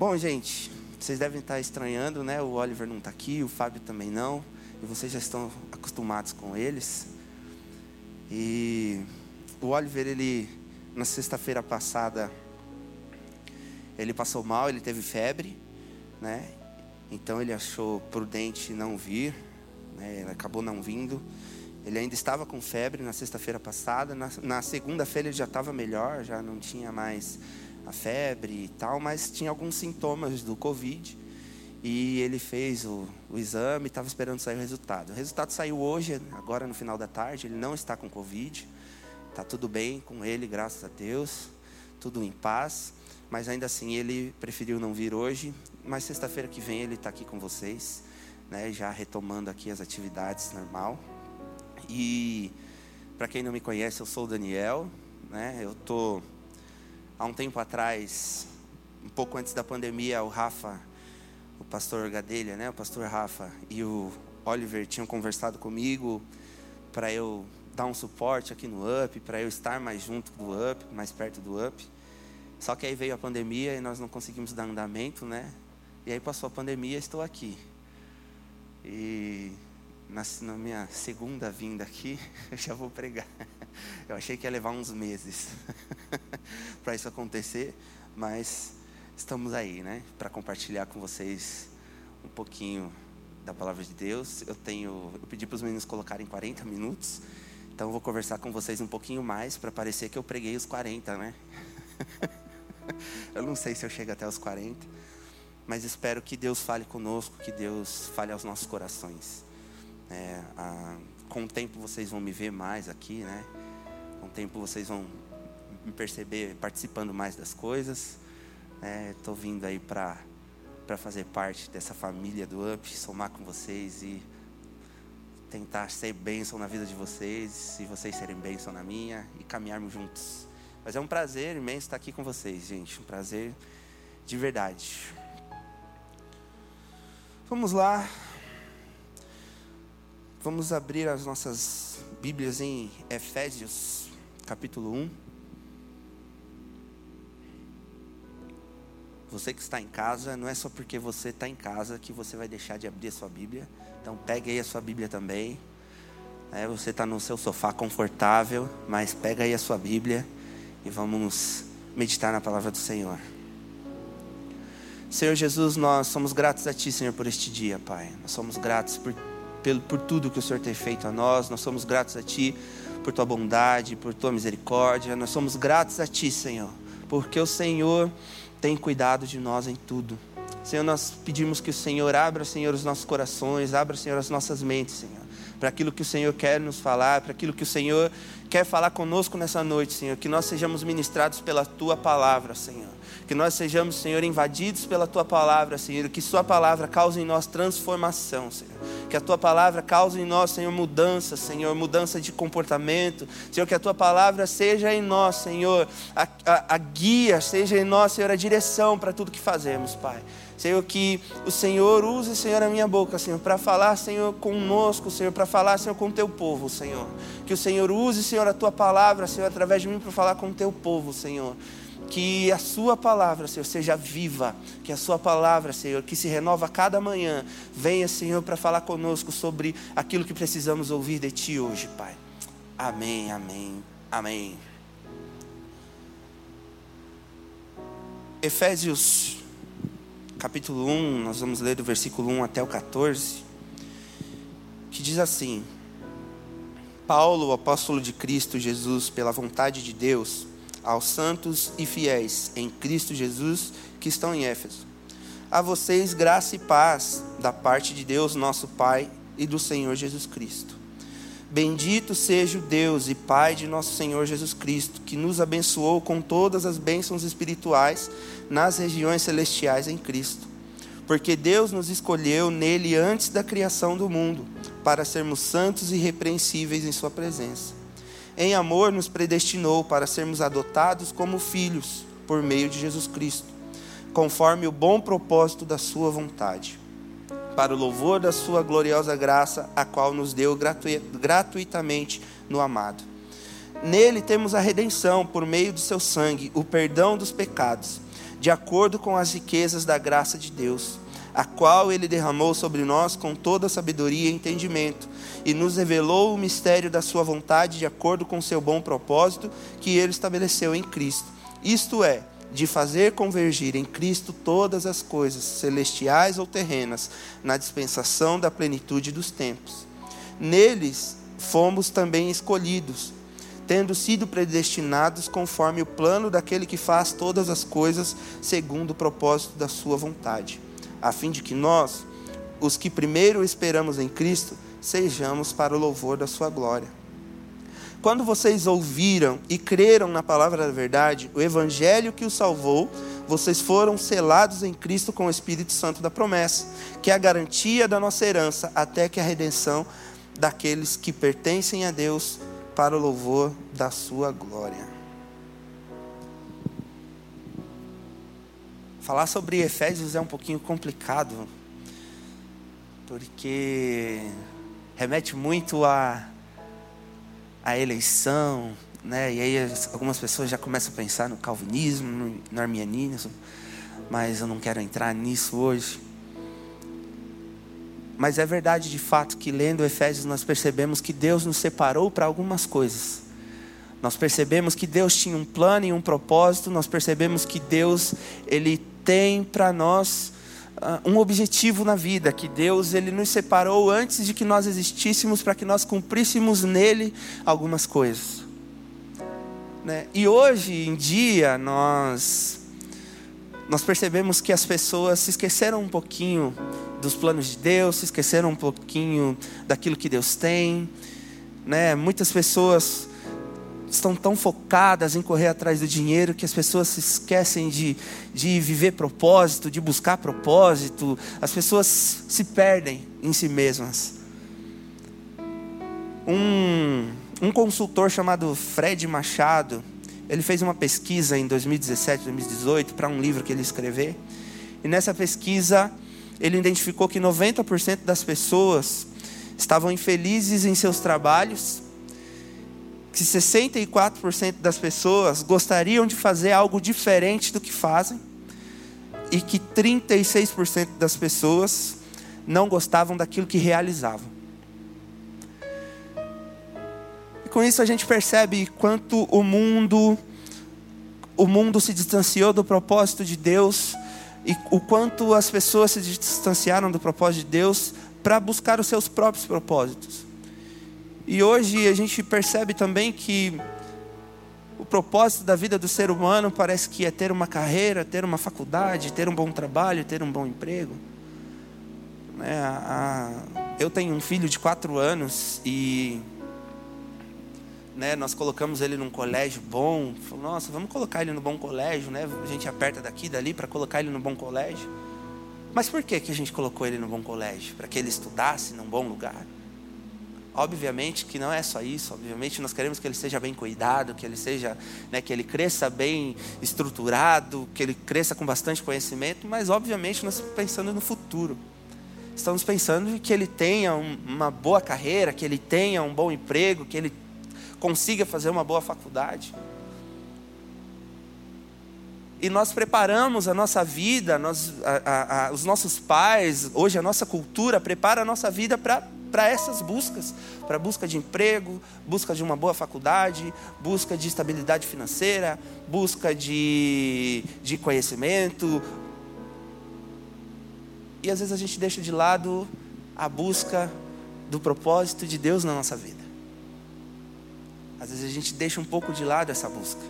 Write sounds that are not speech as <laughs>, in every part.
Bom, gente, vocês devem estar estranhando, né? O Oliver não está aqui, o Fábio também não. E vocês já estão acostumados com eles. E o Oliver, ele, na sexta-feira passada, ele passou mal, ele teve febre, né? Então ele achou prudente não vir, né? Ele acabou não vindo. Ele ainda estava com febre na sexta-feira passada. Na, na segunda-feira ele já estava melhor, já não tinha mais a febre e tal, mas tinha alguns sintomas do Covid. E ele fez o, o exame, estava esperando sair o resultado. O resultado saiu hoje, agora no final da tarde. Ele não está com Covid. Está tudo bem com ele, graças a Deus. Tudo em paz. Mas ainda assim ele preferiu não vir hoje. Mas sexta-feira que vem ele está aqui com vocês, né, já retomando aqui as atividades normal. E para quem não me conhece, eu sou o Daniel. Né, eu estou há um tempo atrás, um pouco antes da pandemia, o Rafa, o pastor Gadelha, né, o pastor Rafa e o Oliver tinham conversado comigo para eu dar um suporte aqui no UP, para eu estar mais junto do UP, mais perto do UP. Só que aí veio a pandemia e nós não conseguimos dar andamento, né? E aí passou a pandemia e estou aqui. E na, na, minha segunda vinda aqui, <laughs> eu já vou pregar. Eu achei que ia levar uns meses <laughs> para isso acontecer, mas estamos aí, né? Para compartilhar com vocês um pouquinho da palavra de Deus. Eu tenho, eu pedi para os meninos colocarem 40 minutos, então eu vou conversar com vocês um pouquinho mais para parecer que eu preguei os 40, né? <laughs> eu não sei se eu chego até os 40, mas espero que Deus fale conosco, que Deus fale aos nossos corações. É, a, com o tempo vocês vão me ver mais aqui, né? Com o tempo vocês vão me perceber participando mais das coisas. Estou né? vindo aí para para fazer parte dessa família do UP, somar com vocês e tentar ser bênção na vida de vocês, e vocês serem bênção na minha e caminharmos juntos. Mas é um prazer imenso estar aqui com vocês, gente. Um prazer de verdade. Vamos lá. Vamos abrir as nossas Bíblias em Efésios, capítulo 1. Você que está em casa, não é só porque você está em casa que você vai deixar de abrir a sua Bíblia. Então pegue aí a sua Bíblia também. É, você está no seu sofá confortável, mas pega aí a sua Bíblia e vamos meditar na palavra do Senhor. Senhor Jesus, nós somos gratos a Ti, Senhor, por este dia, Pai. Nós somos gratos por pelo, por tudo que o Senhor tem feito a nós. Nós somos gratos a Ti por Tua bondade, por Tua misericórdia. Nós somos gratos a Ti, Senhor, porque o Senhor tem cuidado de nós em tudo. Senhor, nós pedimos que o Senhor abra, Senhor, os nossos corações, abra, Senhor, as nossas mentes, Senhor, para aquilo que o Senhor quer nos falar, para aquilo que o Senhor quer falar conosco nessa noite, Senhor. Que nós sejamos ministrados pela Tua palavra, Senhor. Que nós sejamos, Senhor, invadidos pela Tua palavra, Senhor. Que Sua palavra cause em nós transformação, Senhor. Que a Tua palavra cause em nós, Senhor, mudança, Senhor. Mudança de comportamento. Senhor, que a Tua palavra seja em nós, Senhor, a, a, a guia, seja em nós, Senhor, a direção para tudo que fazemos, Pai. Senhor, que o Senhor use, Senhor, a minha boca, Senhor, para falar, Senhor, conosco, Senhor, para falar, Senhor, com o teu povo, Senhor. Que o Senhor use, Senhor, a tua palavra, Senhor, através de mim para falar com o teu povo, Senhor. Que a sua palavra, Senhor, seja viva. Que a sua palavra, Senhor, que se renova cada manhã, venha, Senhor, para falar conosco sobre aquilo que precisamos ouvir de Ti hoje, Pai. Amém, amém, amém. Efésios capítulo 1, nós vamos ler do versículo 1 até o 14, que diz assim: Paulo, apóstolo de Cristo Jesus, pela vontade de Deus, aos santos e fiéis em Cristo Jesus que estão em Éfeso. A vocês graça e paz da parte de Deus, nosso Pai, e do Senhor Jesus Cristo. Bendito seja o Deus e Pai de nosso Senhor Jesus Cristo, que nos abençoou com todas as bênçãos espirituais nas regiões celestiais em Cristo. Porque Deus nos escolheu nele antes da criação do mundo, para sermos santos e irrepreensíveis em Sua presença. Em amor, nos predestinou para sermos adotados como filhos, por meio de Jesus Cristo, conforme o bom propósito da Sua vontade para o louvor da Sua gloriosa graça, a qual nos deu gratuitamente no amado. Nele temos a redenção por meio do Seu sangue, o perdão dos pecados, de acordo com as riquezas da graça de Deus, a qual ele derramou sobre nós com toda sabedoria e entendimento, e nos revelou o mistério da sua vontade de acordo com seu bom propósito que ele estabeleceu em Cristo. Isto é, de fazer convergir em Cristo todas as coisas, celestiais ou terrenas, na dispensação da plenitude dos tempos. Neles fomos também escolhidos tendo sido predestinados conforme o plano daquele que faz todas as coisas segundo o propósito da sua vontade, a fim de que nós, os que primeiro esperamos em Cristo, sejamos para o louvor da sua glória. Quando vocês ouviram e creram na palavra da verdade, o evangelho que os salvou, vocês foram selados em Cristo com o Espírito Santo da promessa, que é a garantia da nossa herança até que a redenção daqueles que pertencem a Deus para o louvor da sua glória. Falar sobre Efésios é um pouquinho complicado, porque remete muito à, à eleição, né? E aí algumas pessoas já começam a pensar no calvinismo, no, arminianismo, mas eu não quero entrar nisso hoje. Mas é verdade de fato que lendo Efésios nós percebemos que Deus nos separou para algumas coisas. Nós percebemos que Deus tinha um plano e um propósito, nós percebemos que Deus ele tem para nós um objetivo na vida, que Deus ele nos separou antes de que nós existíssemos para que nós cumpríssemos nele algumas coisas. Né? E hoje em dia nós nós percebemos que as pessoas se esqueceram um pouquinho dos planos de Deus, se esqueceram um pouquinho daquilo que Deus tem. Né? Muitas pessoas estão tão focadas em correr atrás do dinheiro que as pessoas se esquecem de, de viver propósito, de buscar propósito. As pessoas se perdem em si mesmas. Um, um consultor chamado Fred Machado, ele fez uma pesquisa em 2017, 2018 para um livro que ele escreveu. E nessa pesquisa ele identificou que 90% das pessoas estavam infelizes em seus trabalhos, que 64% das pessoas gostariam de fazer algo diferente do que fazem, e que 36% das pessoas não gostavam daquilo que realizavam. E com isso a gente percebe quanto o mundo o mundo se distanciou do propósito de Deus e o quanto as pessoas se distanciaram do propósito de Deus para buscar os seus próprios propósitos. E hoje a gente percebe também que o propósito da vida do ser humano parece que é ter uma carreira, ter uma faculdade, ter um bom trabalho, ter um bom emprego. É, eu tenho um filho de quatro anos e né, nós colocamos ele num colégio bom. Falou, nossa, vamos colocar ele no bom colégio, né? A gente aperta daqui dali para colocar ele no bom colégio. Mas por que, que a gente colocou ele no bom colégio? Para que ele estudasse num bom lugar? Obviamente que não é só isso, obviamente nós queremos que ele seja bem cuidado, que ele seja, né, que ele cresça bem estruturado, que ele cresça com bastante conhecimento, mas obviamente nós estamos pensando no futuro. Estamos pensando que ele tenha uma boa carreira, que ele tenha um bom emprego, que ele consiga fazer uma boa faculdade. E nós preparamos a nossa vida, nós, a, a, a, os nossos pais, hoje a nossa cultura prepara a nossa vida para essas buscas, para busca de emprego, busca de uma boa faculdade, busca de estabilidade financeira, busca de, de conhecimento. E às vezes a gente deixa de lado a busca do propósito de Deus na nossa vida. Às vezes a gente deixa um pouco de lado essa busca.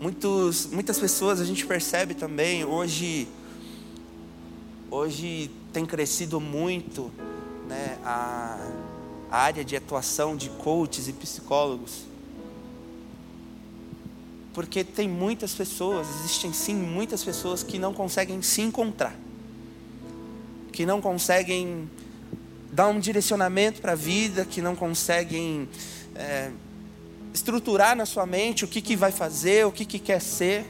Muitos, muitas pessoas a gente percebe também hoje, hoje tem crescido muito né, a, a área de atuação de coaches e psicólogos. Porque tem muitas pessoas, existem sim muitas pessoas que não conseguem se encontrar, que não conseguem dar um direcionamento para a vida, que não conseguem é, estruturar na sua mente o que, que vai fazer, o que, que quer ser.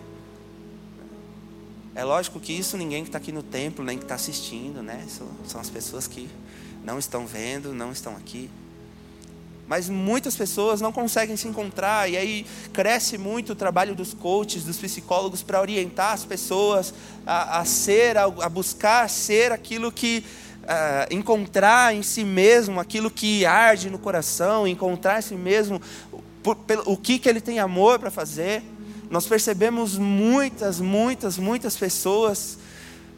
É lógico que isso ninguém que está aqui no templo, nem que está assistindo, né? São, as pessoas que não estão vendo, não estão aqui. Mas muitas pessoas não conseguem se encontrar, e aí cresce muito o trabalho dos coaches, dos psicólogos, para orientar as pessoas a, a ser, a, a, buscar ser aquilo que. Uh, encontrar em si mesmo aquilo que arde no coração, encontrar em si mesmo pelo, o que, que ele tem amor para fazer. Nós percebemos muitas, muitas, muitas pessoas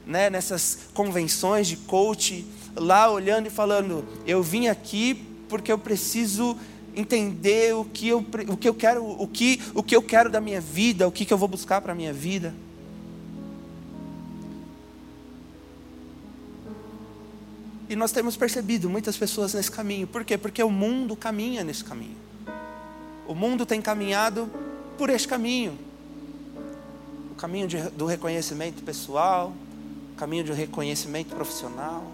né, nessas convenções de coach, lá olhando e falando: Eu vim aqui porque eu preciso entender o que eu, o que eu quero, o que, o que eu quero da minha vida, o que, que eu vou buscar para a minha vida. E nós temos percebido muitas pessoas nesse caminho. Por quê? Porque o mundo caminha nesse caminho. O mundo tem caminhado por este caminho. O caminho de, do reconhecimento pessoal, o caminho de reconhecimento profissional.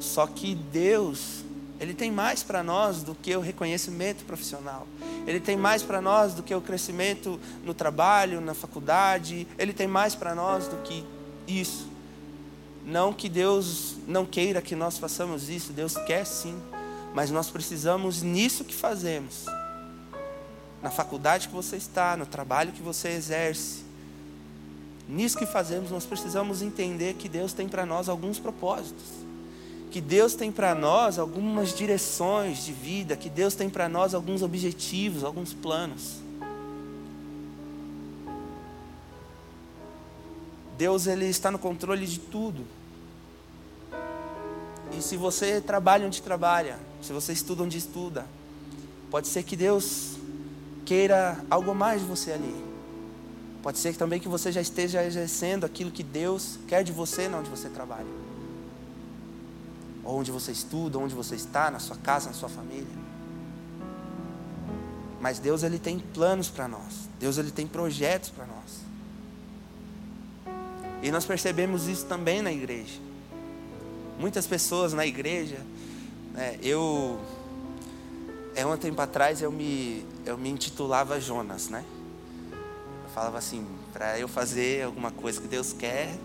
Só que Deus, Ele tem mais para nós do que o reconhecimento profissional. Ele tem mais para nós do que o crescimento no trabalho, na faculdade. Ele tem mais para nós do que isso. Não que Deus não queira que nós façamos isso, Deus quer sim. Mas nós precisamos nisso que fazemos. Na faculdade que você está, no trabalho que você exerce. Nisso que fazemos, nós precisamos entender que Deus tem para nós alguns propósitos que Deus tem para nós algumas direções de vida, que Deus tem para nós alguns objetivos, alguns planos. Deus ele está no controle de tudo. E se você trabalha onde trabalha, se você estuda onde estuda, pode ser que Deus queira algo mais de você ali. Pode ser também que você já esteja exercendo aquilo que Deus quer de você onde você trabalha onde você estuda, onde você está, na sua casa, na sua família. Mas Deus ele tem planos para nós. Deus ele tem projetos para nós. E nós percebemos isso também na igreja. Muitas pessoas na igreja, né, eu é um tempo atrás eu me eu me intitulava Jonas, né? Eu falava assim, para eu fazer alguma coisa que Deus quer,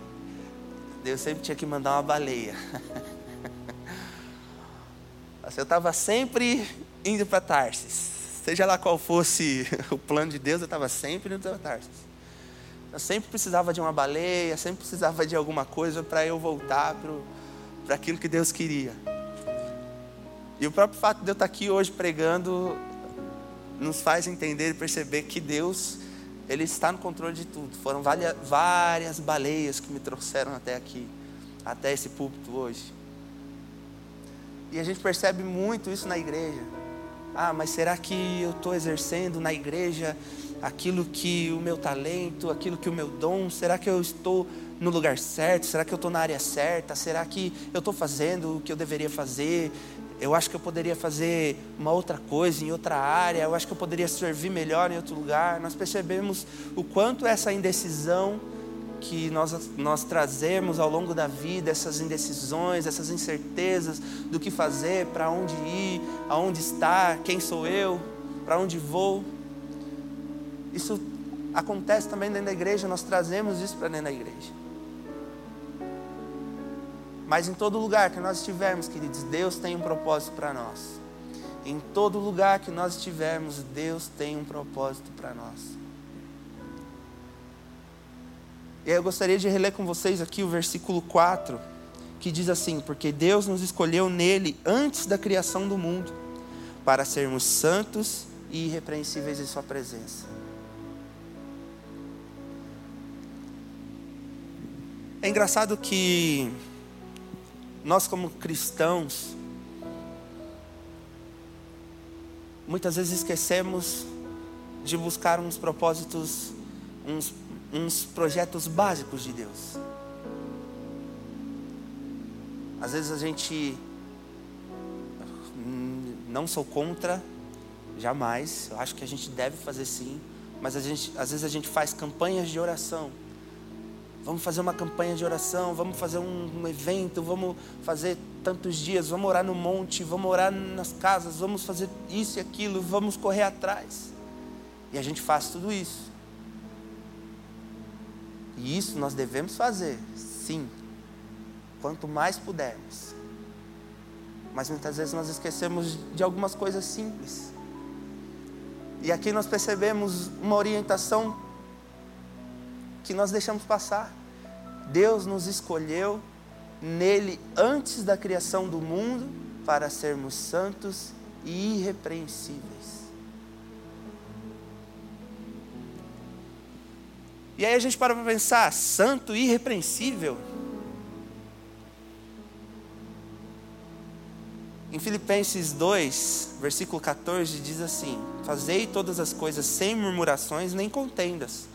Deus sempre tinha que mandar uma baleia. <laughs> Eu estava sempre indo para Tarsis. Seja lá qual fosse <laughs> o plano de Deus, eu estava sempre indo para Tarsis. Eu sempre precisava de uma baleia, sempre precisava de alguma coisa para eu voltar para aquilo que Deus queria. E o próprio fato de eu estar aqui hoje pregando nos faz entender e perceber que Deus, Ele está no controle de tudo. Foram várias, baleias que me trouxeram até aqui, até esse púlpito hoje. E a gente percebe muito isso na igreja. Ah, mas será que eu estou exercendo na igreja aquilo que o meu talento, aquilo que o meu dom? Será que eu estou no lugar certo? Será que eu estou na área certa? Será que eu estou fazendo o que eu deveria fazer? Eu acho que eu poderia fazer uma outra coisa em outra área. Eu acho que eu poderia servir melhor em outro lugar. Nós percebemos o quanto essa indecisão que nós, nós trazemos ao longo da vida, essas indecisões, essas incertezas do que fazer, para onde ir, aonde estar, quem sou eu, para onde vou. Isso acontece também dentro da igreja, nós trazemos isso para dentro da igreja. Mas em todo lugar que nós estivermos, queridos, Deus tem um propósito para nós. Em todo lugar que nós estivermos, Deus tem um propósito para nós. E eu gostaria de reler com vocês aqui o versículo 4, que diz assim: Porque Deus nos escolheu nele antes da criação do mundo, para sermos santos e irrepreensíveis em Sua presença. É engraçado que nós, como cristãos, muitas vezes esquecemos de buscar uns propósitos, uns uns projetos básicos de Deus. Às vezes a gente hum, não sou contra, jamais. Eu acho que a gente deve fazer sim, mas gente, às vezes a gente faz campanhas de oração. Vamos fazer uma campanha de oração, vamos fazer um, um evento, vamos fazer tantos dias, vamos orar no monte, vamos orar nas casas, vamos fazer isso e aquilo, vamos correr atrás. E a gente faz tudo isso. E isso nós devemos fazer, sim, quanto mais pudermos. mas muitas vezes nós esquecemos de algumas coisas simples. E aqui nós percebemos uma orientação que nós deixamos passar. Deus nos escolheu nele antes da criação do mundo para sermos santos e irrepreensíveis. E aí a gente para para pensar, santo e irrepreensível. Em Filipenses 2, versículo 14, diz assim: Fazei todas as coisas sem murmurações nem contendas,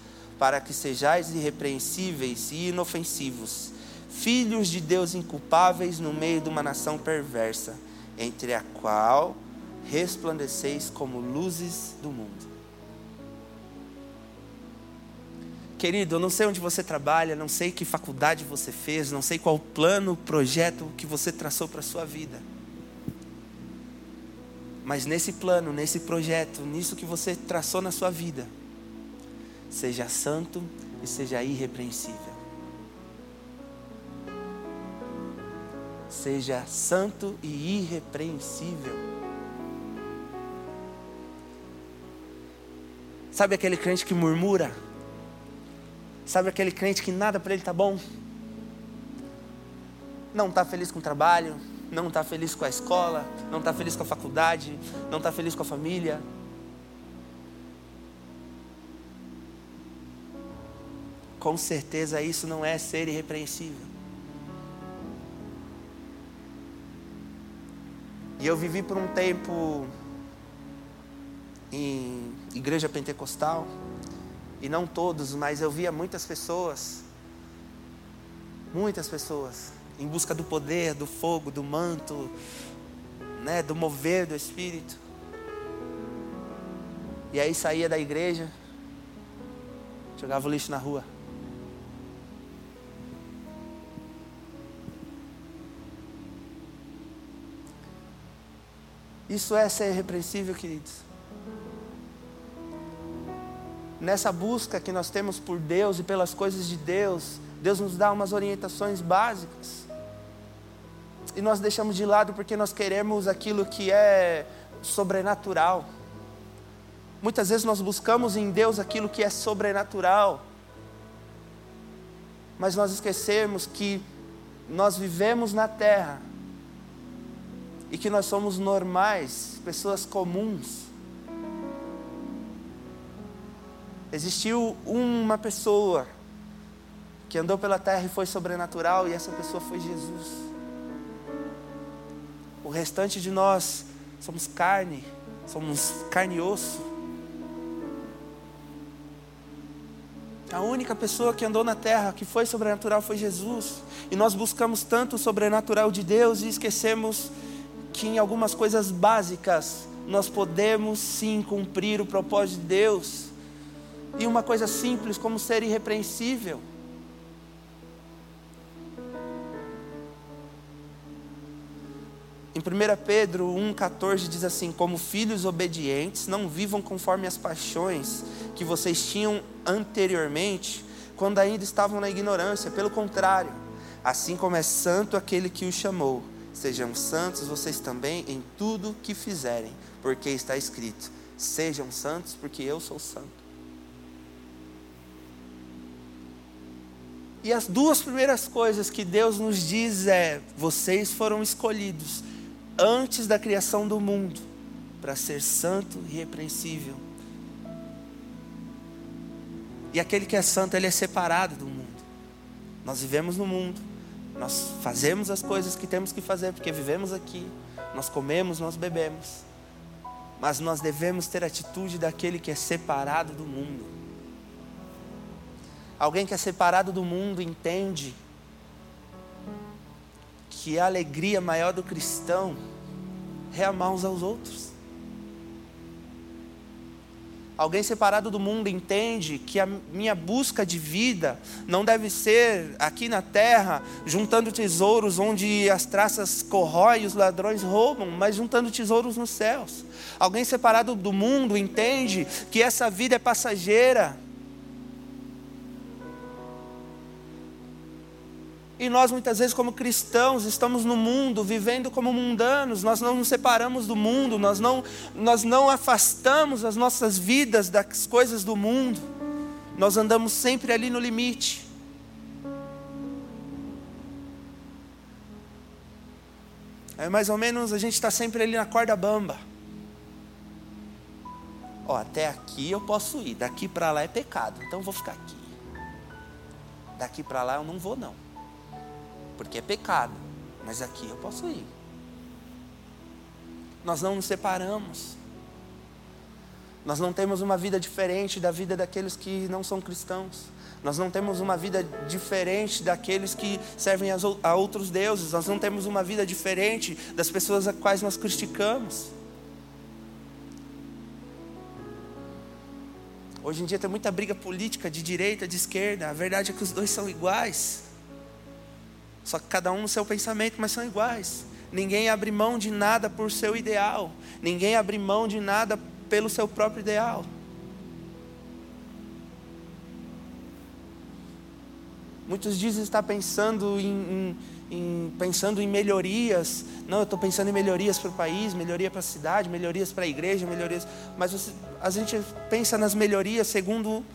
para que sejais irrepreensíveis e inofensivos, filhos de Deus inculpáveis no meio de uma nação perversa, entre a qual resplandeceis como luzes do mundo. Querido, eu não sei onde você trabalha, não sei que faculdade você fez, não sei qual plano, projeto que você traçou para a sua vida. Mas nesse plano, nesse projeto, nisso que você traçou na sua vida, seja santo e seja irrepreensível. Seja santo e irrepreensível. Sabe aquele crente que murmura? Sabe aquele crente que nada para ele está bom? Não está feliz com o trabalho, não está feliz com a escola, não está feliz com a faculdade, não está feliz com a família. Com certeza isso não é ser irrepreensível. E eu vivi por um tempo em igreja pentecostal, e não todos, mas eu via muitas pessoas, muitas pessoas, em busca do poder, do fogo, do manto, né, do mover do Espírito. E aí saía da igreja, jogava o lixo na rua. Isso é ser irrepreensível, queridos. Nessa busca que nós temos por Deus e pelas coisas de Deus, Deus nos dá umas orientações básicas. E nós deixamos de lado porque nós queremos aquilo que é sobrenatural. Muitas vezes nós buscamos em Deus aquilo que é sobrenatural. Mas nós esquecemos que nós vivemos na terra e que nós somos normais, pessoas comuns. Existiu uma pessoa que andou pela terra e foi sobrenatural, e essa pessoa foi Jesus. O restante de nós somos carne, somos carne e osso. A única pessoa que andou na terra que foi sobrenatural foi Jesus. E nós buscamos tanto o sobrenatural de Deus e esquecemos que em algumas coisas básicas nós podemos sim cumprir o propósito de Deus. E uma coisa simples como ser irrepreensível. Em 1 Pedro 1,14 diz assim: Como filhos obedientes, não vivam conforme as paixões que vocês tinham anteriormente, quando ainda estavam na ignorância. Pelo contrário, assim como é santo aquele que os chamou, sejam santos vocês também em tudo que fizerem, porque está escrito: Sejam santos, porque eu sou santo. E as duas primeiras coisas que Deus nos diz é: vocês foram escolhidos antes da criação do mundo, para ser santo e repreensível. E aquele que é santo, ele é separado do mundo. Nós vivemos no mundo, nós fazemos as coisas que temos que fazer, porque vivemos aqui, nós comemos, nós bebemos, mas nós devemos ter a atitude daquele que é separado do mundo. Alguém que é separado do mundo entende que a alegria maior do cristão é amar uns aos outros. Alguém separado do mundo entende que a minha busca de vida não deve ser aqui na terra, juntando tesouros onde as traças corroem e os ladrões roubam, mas juntando tesouros nos céus. Alguém separado do mundo entende que essa vida é passageira E nós, muitas vezes, como cristãos, estamos no mundo, vivendo como mundanos, nós não nos separamos do mundo, nós não, nós não afastamos as nossas vidas das coisas do mundo, nós andamos sempre ali no limite. É mais ou menos a gente está sempre ali na corda bamba. Ó, até aqui eu posso ir, daqui para lá é pecado, então eu vou ficar aqui. Daqui para lá eu não vou não, porque é pecado, mas aqui eu posso ir. Nós não nos separamos. Nós não temos uma vida diferente da vida daqueles que não são cristãos. Nós não temos uma vida diferente daqueles que servem a outros deuses. Nós não temos uma vida diferente das pessoas a quais nós criticamos. Hoje em dia tem muita briga política de direita, de esquerda. A verdade é que os dois são iguais. Só que cada um no seu pensamento, mas são iguais. Ninguém abre mão de nada por seu ideal. Ninguém abre mão de nada pelo seu próprio ideal. Muitos dizem estar pensando em, em, em pensando em melhorias. Não, eu estou pensando em melhorias para o país, melhoria para a cidade, melhorias para a igreja, melhorias. Mas você, a gente pensa nas melhorias segundo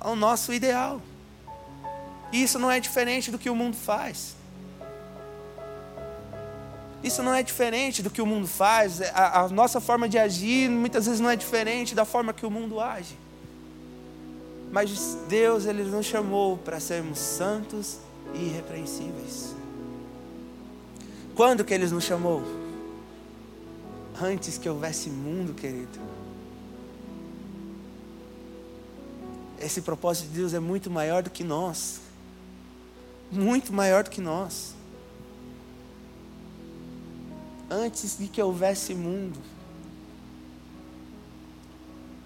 o nosso ideal. E isso não é diferente do que o mundo faz. Isso não é diferente do que o mundo faz. A, a nossa forma de agir muitas vezes não é diferente da forma que o mundo age. Mas Deus ele nos chamou para sermos santos e irrepreensíveis. Quando que ele nos chamou? Antes que houvesse mundo, querido. Esse propósito de Deus é muito maior do que nós. Muito maior do que nós. Antes de que houvesse mundo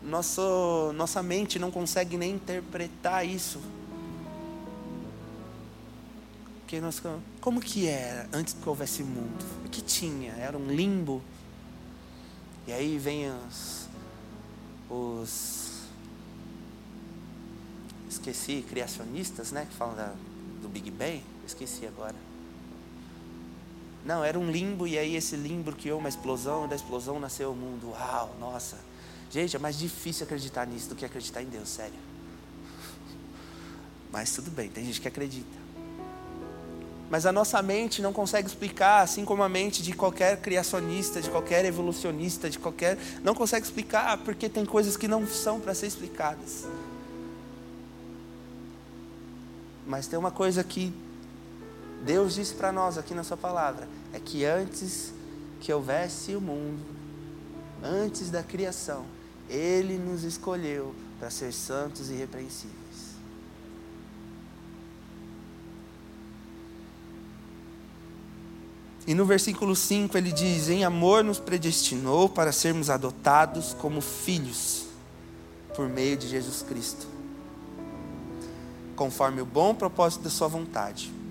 nosso, nossa mente não consegue nem interpretar isso. Porque nós, como que era antes que houvesse mundo? O que tinha? Era um limbo. E aí vem os, os esqueci, criacionistas, né? Que falam da, do Big Bang. Esqueci agora. Não, era um limbo e aí esse limbo criou uma explosão, e da explosão nasceu o mundo. Uau, nossa. Gente, é mais difícil acreditar nisso do que acreditar em Deus, sério. Mas tudo bem, tem gente que acredita. Mas a nossa mente não consegue explicar, assim como a mente de qualquer criacionista, de qualquer evolucionista, de qualquer. Não consegue explicar porque tem coisas que não são para ser explicadas. Mas tem uma coisa que Deus disse para nós aqui na Sua palavra: é que antes que houvesse o mundo, antes da criação, ele nos escolheu para ser santos e irrepreensíveis. E no versículo 5 ele diz: Em amor nos predestinou para sermos adotados como filhos por meio de Jesus Cristo, conforme o bom propósito da Sua vontade.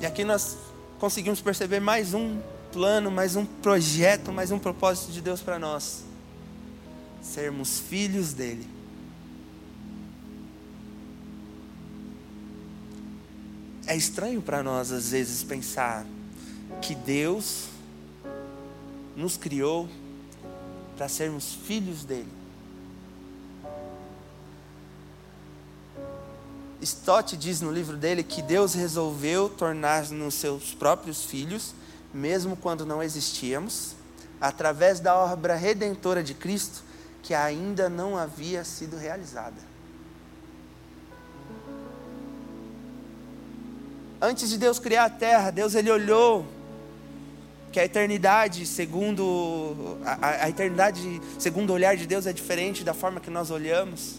E aqui nós conseguimos perceber mais um plano, mais um projeto, mais um propósito de Deus para nós. Sermos filhos dele. É estranho para nós, às vezes, pensar que Deus nos criou para sermos filhos dele. Stott diz no livro dele que Deus resolveu tornar-nos seus próprios filhos mesmo quando não existíamos, através da obra redentora de Cristo, que ainda não havia sido realizada. Antes de Deus criar a terra, Deus ele olhou que a eternidade, segundo a, a eternidade, segundo o olhar de Deus é diferente da forma que nós olhamos.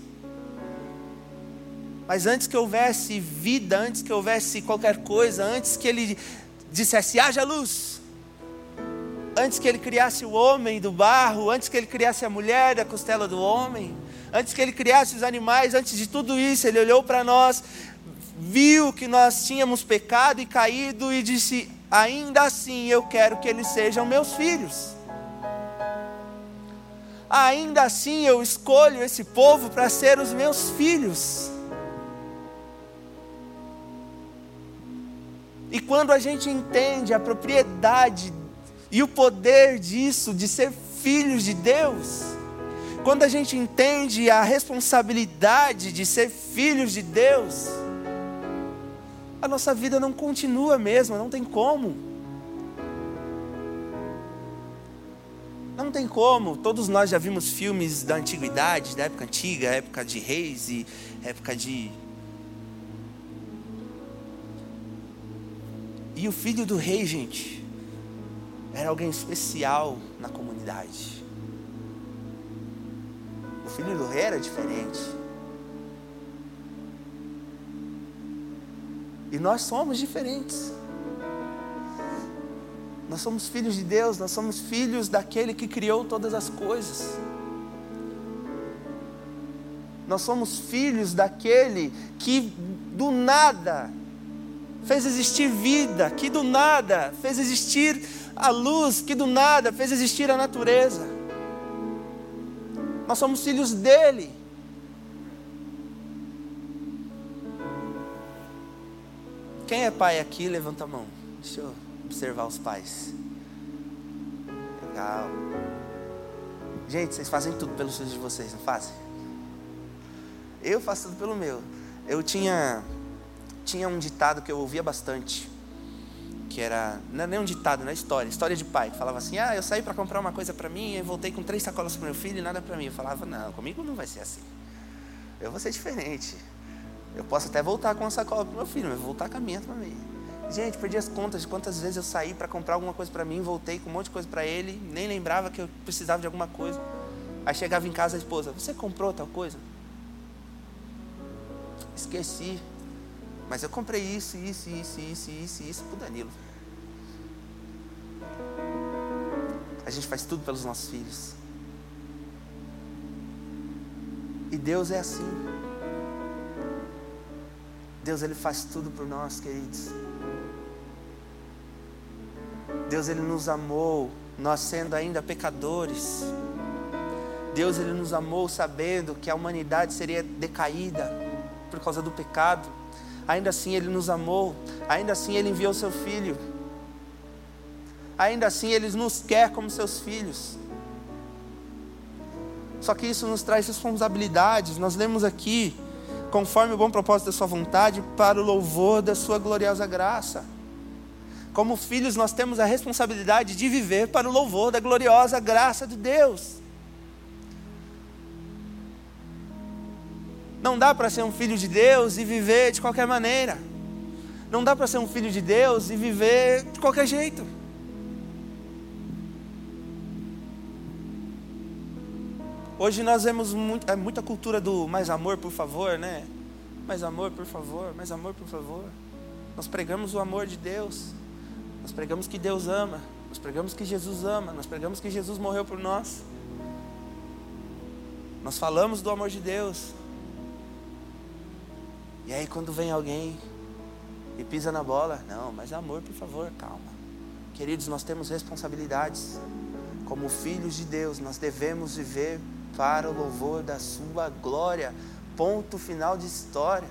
Mas antes que houvesse vida, antes que houvesse qualquer coisa, antes que ele dissesse: haja luz. Antes que ele criasse o homem do barro, antes que ele criasse a mulher da costela do homem, antes que ele criasse os animais, antes de tudo isso, ele olhou para nós, viu que nós tínhamos pecado e caído e disse: ainda assim eu quero que eles sejam meus filhos. Ainda assim eu escolho esse povo para ser os meus filhos. E quando a gente entende a propriedade e o poder disso, de ser filhos de Deus, quando a gente entende a responsabilidade de ser filhos de Deus, a nossa vida não continua mesmo, não tem como. Não tem como. Todos nós já vimos filmes da antiguidade, da época antiga, época de reis e época de. E o filho do rei, gente, era alguém especial na comunidade. O filho do rei era diferente. E nós somos diferentes. Nós somos filhos de Deus, nós somos filhos daquele que criou todas as coisas. Nós somos filhos daquele que do nada fez existir vida, que do nada fez existir a luz, que do nada fez existir a natureza. Nós somos filhos dele. Quem é pai aqui, levanta a mão. Deixa eu observar os pais. Legal. Gente, vocês fazem tudo pelos filhos de vocês, não fazem? Eu faço tudo pelo meu. Eu tinha tinha um ditado que eu ouvia bastante, que era não é nem um ditado, não é história, história de pai, falava assim: "Ah, eu saí para comprar uma coisa para mim e voltei com três sacolas para meu filho e nada para mim". Eu falava: "Não, comigo não vai ser assim. Eu vou ser diferente. Eu posso até voltar com uma sacola para meu filho, mas vou voltar com a minha também". Gente, perdi as contas de quantas vezes eu saí para comprar alguma coisa para mim, voltei com um monte de coisa para ele, nem lembrava que eu precisava de alguma coisa. Aí chegava em casa a esposa: "Você comprou tal coisa?" Esqueci. Mas eu comprei isso, isso, isso, isso, isso, isso para o Danilo. A gente faz tudo pelos nossos filhos. E Deus é assim. Deus ele faz tudo por nós, queridos. Deus ele nos amou, nós sendo ainda pecadores. Deus ele nos amou sabendo que a humanidade seria decaída por causa do pecado ainda assim Ele nos amou, ainda assim Ele enviou Seu Filho, ainda assim Ele nos quer como Seus filhos. Só que isso nos traz responsabilidades, nós lemos aqui, conforme o bom propósito da Sua vontade, para o louvor da Sua gloriosa graça. Como filhos, nós temos a responsabilidade de viver para o louvor da gloriosa graça de Deus. Não dá para ser um filho de Deus e viver de qualquer maneira. Não dá para ser um filho de Deus e viver de qualquer jeito. Hoje nós vemos muito, é, muita cultura do mais amor, por favor, né? Mais amor, por favor, mais amor, por favor. Nós pregamos o amor de Deus. Nós pregamos que Deus ama. Nós pregamos que Jesus ama. Nós pregamos que Jesus morreu por nós. Nós falamos do amor de Deus. E aí quando vem alguém e pisa na bola, não, mas amor, por favor, calma. Queridos, nós temos responsabilidades. Como filhos de Deus, nós devemos viver para o louvor da sua glória. Ponto final de história.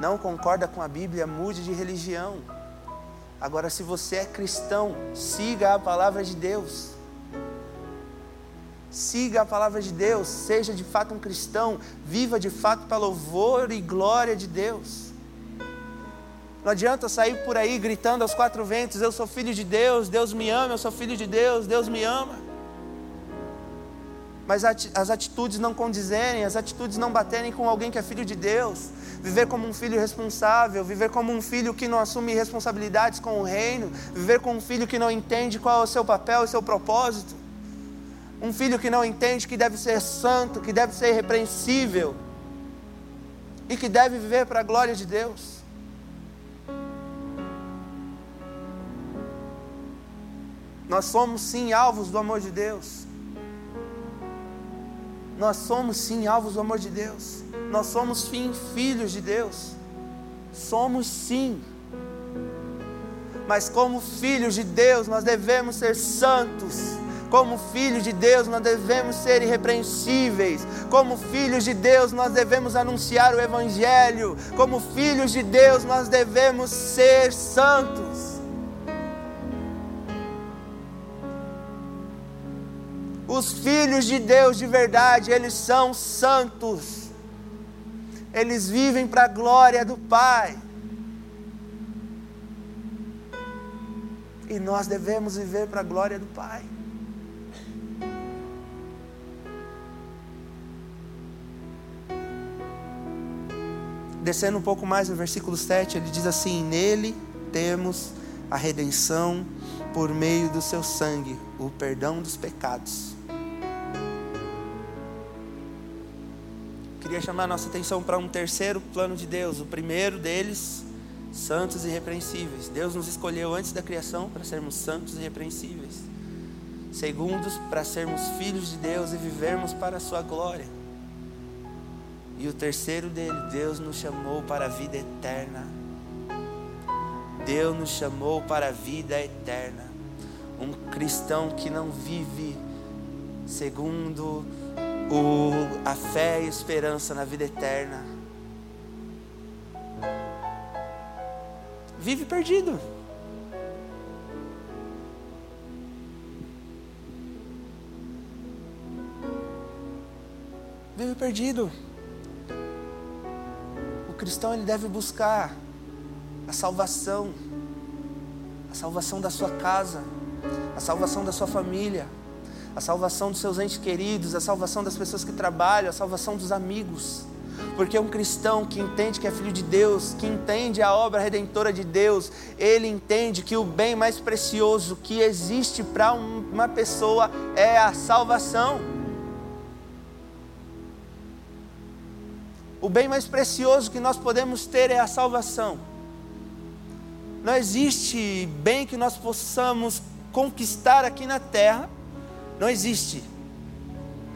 Não concorda com a Bíblia, mude de religião. Agora, se você é cristão, siga a palavra de Deus. Siga a palavra de Deus, seja de fato um cristão, viva de fato para louvor e glória de Deus. Não adianta sair por aí gritando aos quatro ventos: Eu sou filho de Deus, Deus me ama, eu sou filho de Deus, Deus me ama. Mas as atitudes não condizerem, as atitudes não baterem com alguém que é filho de Deus. Viver como um filho responsável, viver como um filho que não assume responsabilidades com o reino, viver como um filho que não entende qual é o seu papel e o seu propósito. Um filho que não entende que deve ser santo, que deve ser irrepreensível e que deve viver para a glória de Deus. Nós somos sim alvos do amor de Deus. Nós somos sim alvos do amor de Deus. Nós somos sim filhos de Deus. Somos sim. Mas como filhos de Deus, nós devemos ser santos Como filhos de Deus, nós devemos ser irrepreensíveis. Como filhos de Deus, nós devemos anunciar o Evangelho. Como filhos de Deus, nós devemos ser santos. Os filhos de Deus de verdade, eles são santos. Eles vivem para a glória do Pai. E nós devemos viver para a glória do Pai. Descendo um pouco mais no versículo 7, ele diz assim: Nele temos a redenção por meio do seu sangue, o perdão dos pecados. Queria chamar a nossa atenção para um terceiro plano de Deus. O primeiro deles santos e irrepreensíveis. Deus nos escolheu antes da criação para sermos santos e irrepreensíveis. Segundos, para sermos filhos de Deus e vivermos para a sua glória. E o terceiro dele, Deus nos chamou para a vida eterna. Deus nos chamou para a vida eterna. Um cristão que não vive segundo o, a fé e esperança na vida eterna vive perdido. Vive perdido. O cristão ele deve buscar a salvação, a salvação da sua casa, a salvação da sua família, a salvação dos seus entes queridos, a salvação das pessoas que trabalham, a salvação dos amigos. Porque um cristão que entende que é filho de Deus, que entende a obra redentora de Deus, ele entende que o bem mais precioso que existe para uma pessoa é a salvação. O bem mais precioso que nós podemos ter é a salvação. Não existe bem que nós possamos conquistar aqui na terra, não existe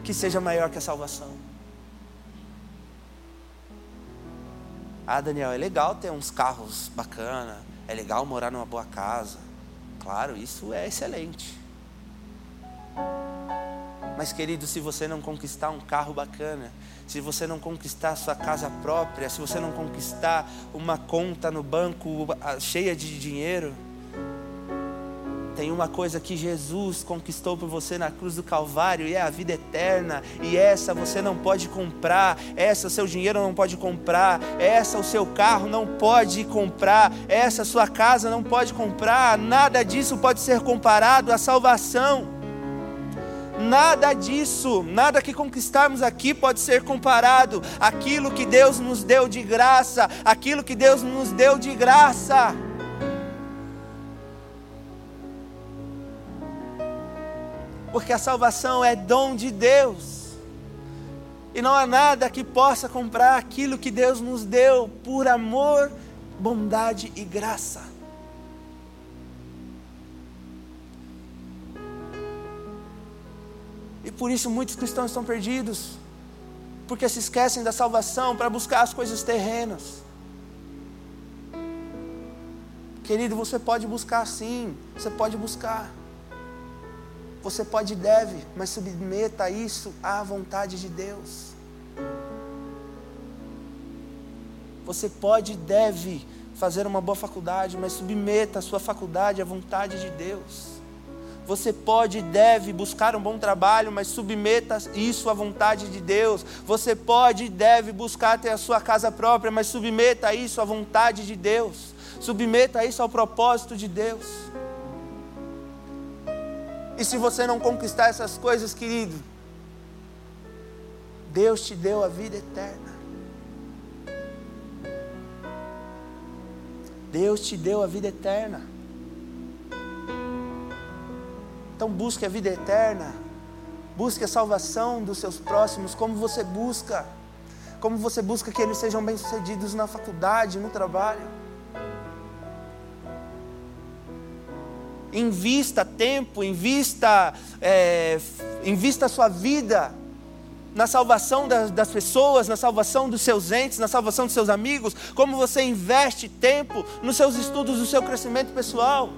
que seja maior que a salvação. Ah, Daniel, é legal ter uns carros bacana, é legal morar numa boa casa. Claro, isso é excelente. Mas, querido, se você não conquistar um carro bacana, se você não conquistar sua casa própria, se você não conquistar uma conta no banco cheia de dinheiro, tem uma coisa que Jesus conquistou por você na cruz do Calvário e é a vida eterna. E essa você não pode comprar, essa o seu dinheiro não pode comprar, essa o seu carro não pode comprar, essa sua casa não pode comprar. Nada disso pode ser comparado à salvação. Nada disso, nada que conquistarmos aqui pode ser comparado àquilo que Deus nos deu de graça, aquilo que Deus nos deu de graça. porque a salvação é dom de Deus. E não há nada que possa comprar aquilo que Deus nos deu por amor, bondade e graça. Por isso muitos cristãos estão perdidos, porque se esquecem da salvação para buscar as coisas terrenas. Querido, você pode buscar sim, você pode buscar. Você pode e deve, mas submeta isso à vontade de Deus. Você pode e deve fazer uma boa faculdade, mas submeta a sua faculdade à vontade de Deus. Você pode e deve buscar um bom trabalho, mas submeta isso à vontade de Deus. Você pode e deve buscar ter a sua casa própria, mas submeta isso à vontade de Deus. Submeta isso ao propósito de Deus. E se você não conquistar essas coisas, querido, Deus te deu a vida eterna. Deus te deu a vida eterna. Então busque a vida eterna. Busque a salvação dos seus próximos, como você busca. Como você busca que eles sejam bem-sucedidos na faculdade, no trabalho. invista tempo, invista, é, invista a sua vida na salvação das, das, pessoas, na salvação dos seus entes, na salvação dos seus amigos, como você investe tempo nos seus estudos, no seu crescimento pessoal.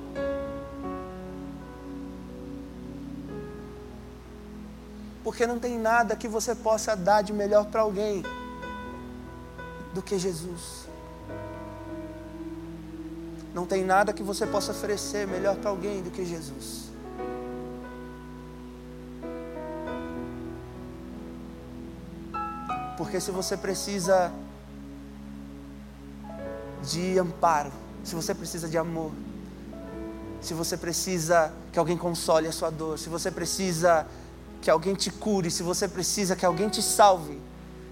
Porque não tem nada que você possa dar de melhor para alguém do que Jesus. Não tem nada que você possa oferecer melhor para alguém do que Jesus. Porque se você precisa de amparo, se você precisa de amor, se você precisa que alguém console a sua dor, se você precisa que alguém te cure, se você precisa que alguém te salve,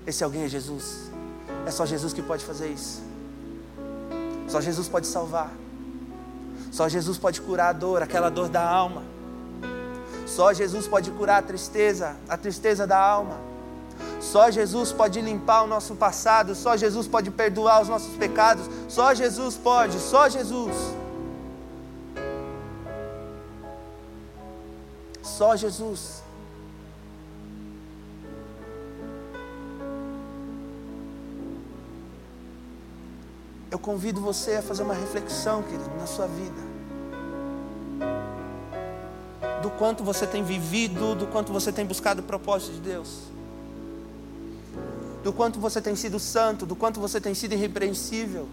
esse alguém é Jesus. É só Jesus que pode fazer isso. Só Jesus pode salvar. Só Jesus pode curar a dor, aquela dor da alma. Só Jesus pode curar a tristeza, a tristeza da alma. Só Jesus pode limpar o nosso passado, só Jesus pode perdoar os nossos pecados, só Jesus pode, só Jesus. Só Jesus. Eu convido você a fazer uma reflexão, querido, na sua vida. Do quanto você tem vivido, do quanto você tem buscado o propósito de Deus. Do quanto você tem sido santo, do quanto você tem sido irrepreensível.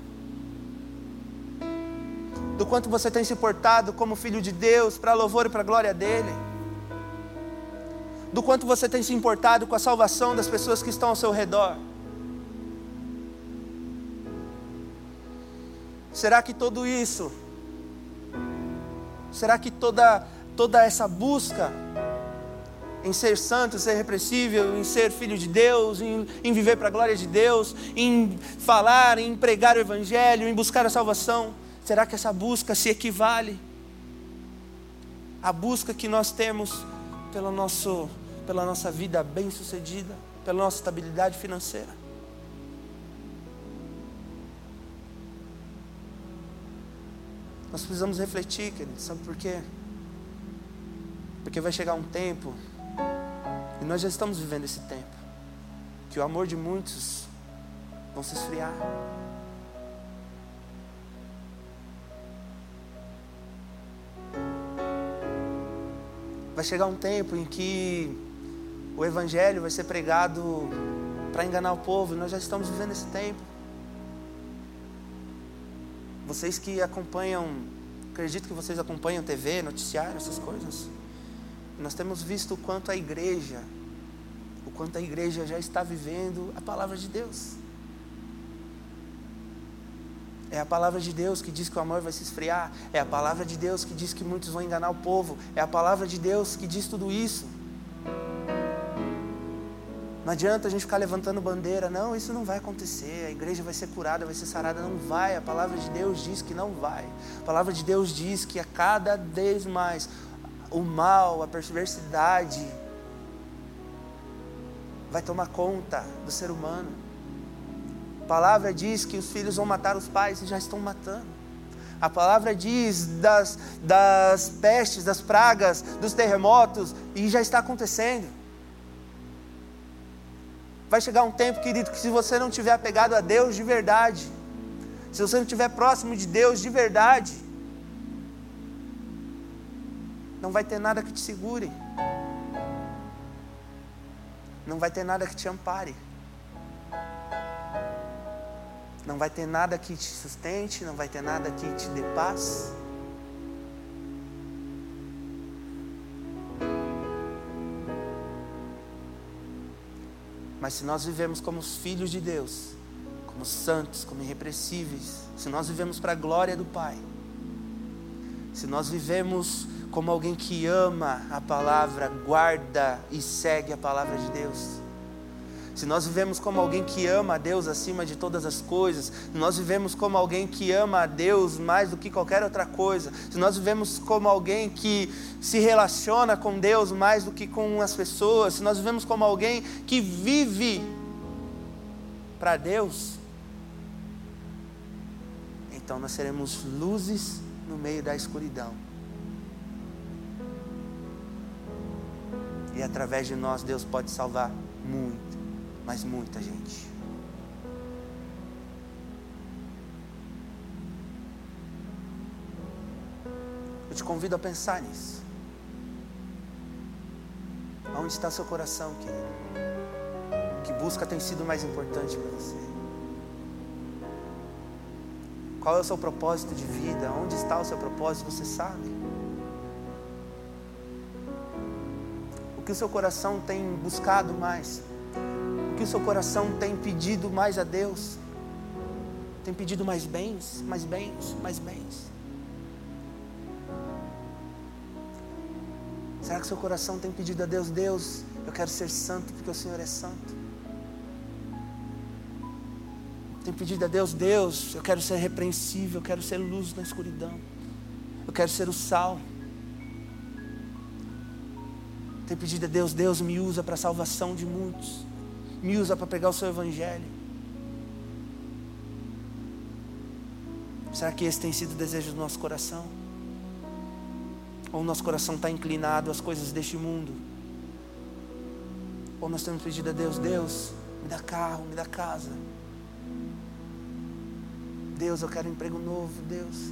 Do quanto você tem se portado como filho de Deus para louvor e para glória dele. Do quanto você tem se importado com a salvação das pessoas que estão ao seu redor. Será que tudo isso, será que toda, toda essa busca em ser santo, em ser repressível, em ser filho de Deus, em, em viver para a glória de Deus, em falar, em pregar o Evangelho, em buscar a salvação, será que essa busca se equivale à busca que nós temos pelo nosso, pela nossa vida bem-sucedida, pela nossa estabilidade financeira? Nós precisamos refletir, querido, sabe por quê? Porque vai chegar um tempo, e nós já estamos vivendo esse tempo, que o amor de muitos vão se esfriar. Vai chegar um tempo em que o Evangelho vai ser pregado para enganar o povo, e nós já estamos vivendo esse tempo. Vocês que acompanham, acredito que vocês acompanham TV, noticiário, essas coisas. Nós temos visto o quanto a igreja, o quanto a igreja já está vivendo a palavra de Deus. É a palavra de Deus que diz que o amor vai se esfriar. É a palavra de Deus que diz que muitos vão enganar o povo. É a palavra de Deus que diz tudo isso. Não adianta a gente ficar levantando bandeira, não, isso não vai acontecer, a igreja vai ser curada, vai ser sarada, não vai. A palavra de Deus diz que não vai. A palavra de Deus diz que a cada vez mais o mal, a perversidade vai tomar conta do ser humano. A palavra diz que os filhos vão matar os pais e já estão matando. A palavra diz das, das pestes, das pragas, dos terremotos e já está acontecendo. Vai chegar um tempo, querido, que se você não tiver apegado a Deus de verdade, se você não estiver próximo de Deus de verdade, não vai ter nada que te segure, não vai ter nada que te ampare, não vai ter nada que te sustente, não vai ter nada que te dê paz. Mas se nós vivemos como os filhos de Deus, como santos, como irrepressíveis, se nós vivemos para a glória do Pai, se nós vivemos como alguém que ama a palavra, guarda e segue a palavra de Deus, se nós vivemos como alguém que ama a Deus acima de todas as coisas, se nós vivemos como alguém que ama a Deus mais do que qualquer outra coisa, se nós vivemos como alguém que se relaciona com Deus mais do que com as pessoas, se nós vivemos como alguém que vive para Deus, então nós seremos luzes no meio da escuridão. E através de nós Deus pode salvar muito mas muita gente. Eu te convido a pensar nisso. Onde está seu coração, querido? Que busca tem sido mais importante para você? Qual é o seu propósito de vida? Onde está o seu propósito? Você sabe? O que o seu coração tem buscado mais? Que o seu coração tem pedido mais a Deus? Tem pedido mais bens, mais bens, mais bens. Será que seu coração tem pedido a Deus, Deus, eu quero ser santo porque o Senhor é santo? Tem pedido a Deus, Deus, eu quero ser repreensível, eu quero ser luz na escuridão, eu quero ser o sal. Tem pedido a Deus, Deus me usa para a salvação de muitos, me usa para pegar o seu evangelho. Será que esse tem sido o desejo do nosso coração? Ou o nosso coração está inclinado às coisas deste mundo? Ou nós temos pedido a Deus, Deus, me dá carro, me dá casa. Deus, eu quero um emprego novo, Deus.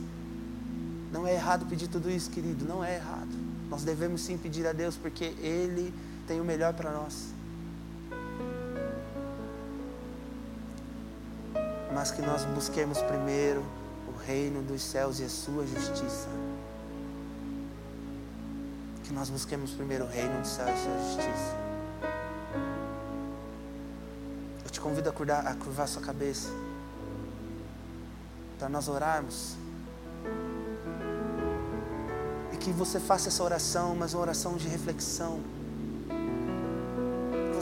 Não é errado pedir tudo isso, querido, não é errado. Nós devemos sim pedir a Deus porque Ele tem o melhor para nós. Mas que nós busquemos primeiro o reino dos céus e a sua justiça que nós busquemos primeiro o reino do céu e a sua justiça. Eu te convido a, curvar, a curvar sua cabeça para nós orarmos. E que você faça essa oração, mas uma oração de reflexão.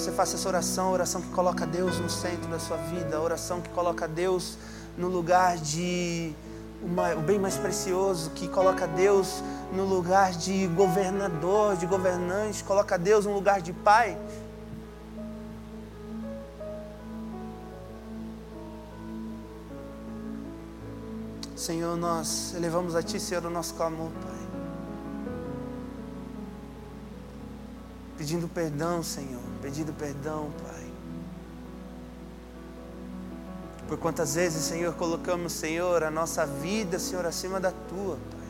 Você faça essa oração, oração que coloca Deus no centro da sua vida, oração que coloca Deus no lugar de uma, o bem mais precioso, que coloca Deus no lugar de governador, de governante, coloca Deus no lugar de pai. Senhor, nós elevamos a Ti, Senhor, o nosso clamor, Pai. Pedindo perdão, Senhor, pedindo perdão, Pai. Por quantas vezes, Senhor, colocamos, Senhor, a nossa vida, Senhor, acima da Tua, Pai.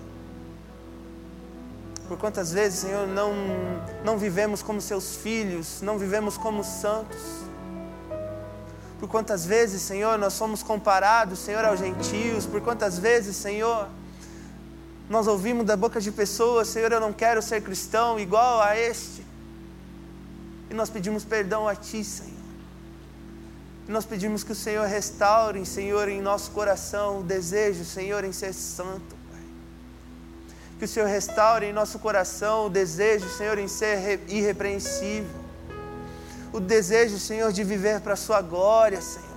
Por quantas vezes, Senhor, não, não vivemos como seus filhos, não vivemos como santos. Por quantas vezes, Senhor, nós somos comparados, Senhor, aos gentios. Por quantas vezes, Senhor, nós ouvimos da boca de pessoas, Senhor, eu não quero ser cristão igual a este. E nós pedimos perdão a Ti, Senhor. E nós pedimos que o Senhor restaure, Senhor, em nosso coração o desejo, Senhor, em ser santo. Que o Senhor restaure em nosso coração o desejo, Senhor, em ser irrepreensível. O desejo, Senhor, de viver para a Sua glória, Senhor.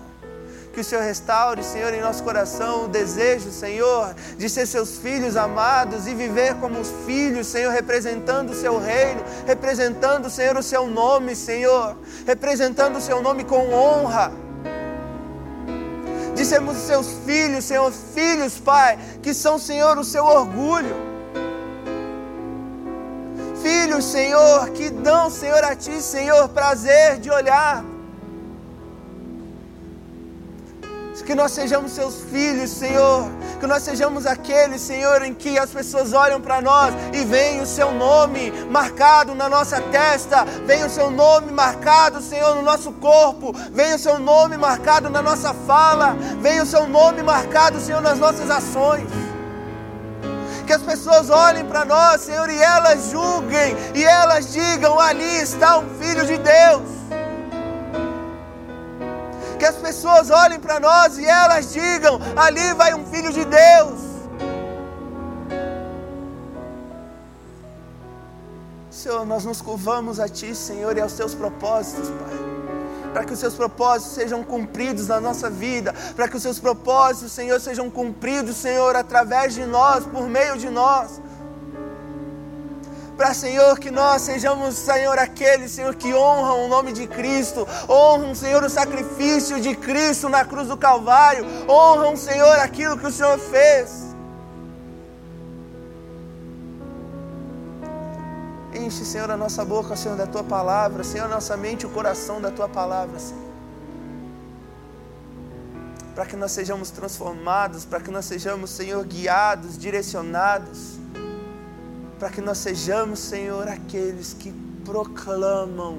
Que o Senhor restaure, Senhor, em nosso coração o desejo, Senhor, de ser seus filhos amados e viver como os filhos, Senhor, representando o seu reino, representando, Senhor, o seu nome, Senhor, representando o seu nome com honra. De sermos seus filhos, Senhor, filhos, Pai, que são, Senhor, o seu orgulho filhos, Senhor, que dão, Senhor, a Ti, Senhor, prazer de olhar. Que nós sejamos seus filhos, Senhor. Que nós sejamos aqueles, Senhor, em que as pessoas olham para nós e veem o Seu nome marcado na nossa testa, vem o Seu nome marcado, Senhor, no nosso corpo, vem o Seu nome marcado na nossa fala, vem o Seu nome marcado, Senhor, nas nossas ações que as pessoas olhem para nós, Senhor, e elas julguem, e elas digam: ali está um filho de Deus. Que as pessoas olhem para nós e elas digam: ali vai um filho de Deus. Senhor, nós nos curvamos a Ti, Senhor, e aos Teus propósitos, Pai para que os seus propósitos sejam cumpridos na nossa vida, para que os seus propósitos, Senhor, sejam cumpridos, Senhor, através de nós, por meio de nós. Para, Senhor, que nós sejamos, Senhor, aqueles, Senhor, que honram o nome de Cristo, honram, Senhor, o sacrifício de Cristo na cruz do Calvário, honram, Senhor, aquilo que o Senhor fez. Enche, Senhor, a nossa boca, Senhor, da tua palavra, Senhor, a nossa mente e o coração da tua palavra, Senhor. Para que nós sejamos transformados, para que nós sejamos, Senhor, guiados, direcionados. Para que nós sejamos, Senhor, aqueles que proclamam,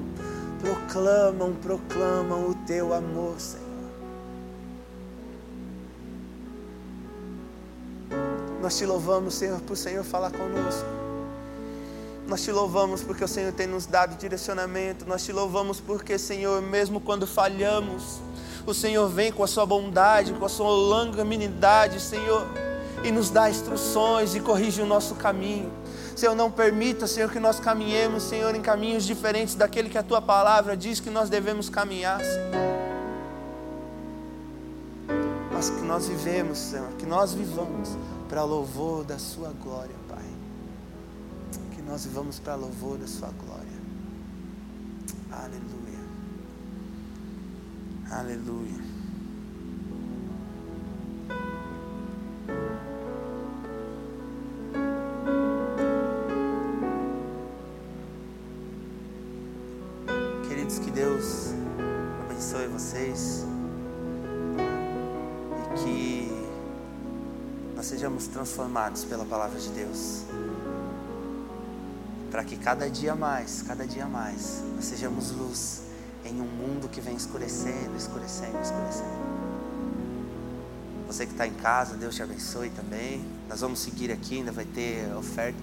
proclamam, proclamam o teu amor, Senhor. Nós te louvamos, Senhor, por o Senhor falar conosco. Nós te louvamos porque o Senhor tem nos dado direcionamento. Nós te louvamos porque, Senhor, mesmo quando falhamos, o Senhor vem com a sua bondade, com a sua longanimidade, Senhor, e nos dá instruções e corrige o nosso caminho. Senhor, não permita, Senhor, que nós caminhemos, Senhor, em caminhos diferentes daquele que a tua palavra diz que nós devemos caminhar, Senhor. Mas que nós vivemos, Senhor, que nós vivamos para louvor da Sua glória, Pai. Que nós vivamos para louvor da Sua glória. Aleluia. Aleluia. Transformados pela palavra de Deus. Para que cada dia mais, cada dia mais, nós sejamos luz em um mundo que vem escurecendo, escurecendo, escurecendo. Você que está em casa, Deus te abençoe também. Nós vamos seguir aqui, ainda vai ter oferta.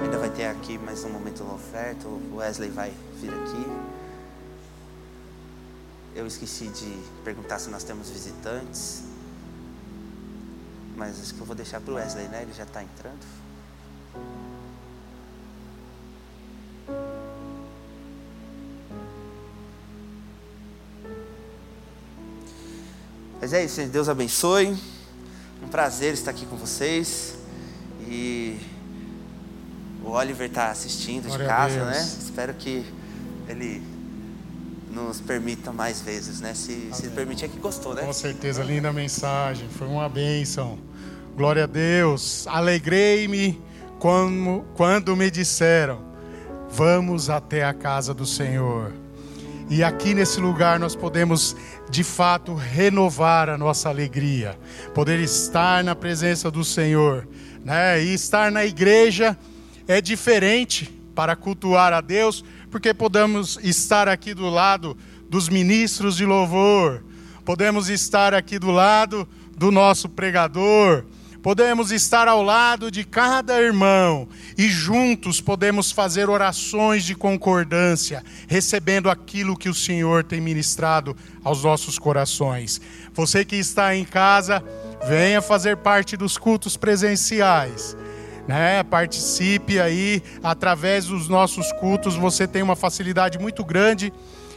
Ainda vai ter aqui mais um momento da oferta. O Wesley vai vir aqui. Eu esqueci de perguntar se nós temos visitantes. Mas acho que eu vou deixar para o Wesley, né? Ele já está entrando. Mas é isso, gente. Deus abençoe. Um prazer estar aqui com vocês. E o Oliver está assistindo Glória de casa, né? Espero que ele nos permita mais vezes, né? Se, se permitir é que gostou, né? Com certeza, linda mensagem, foi uma bênção. Glória a Deus. Alegrei-me quando, quando me disseram: Vamos até a casa do Senhor. E aqui nesse lugar nós podemos de fato renovar a nossa alegria, poder estar na presença do Senhor, né? E estar na igreja é diferente para cultuar a Deus, porque podemos estar aqui do lado dos ministros de louvor, podemos estar aqui do lado do nosso pregador, podemos estar ao lado de cada irmão e juntos podemos fazer orações de concordância, recebendo aquilo que o Senhor tem ministrado aos nossos corações. Você que está em casa, venha fazer parte dos cultos presenciais né? Participe aí através dos nossos cultos, você tem uma facilidade muito grande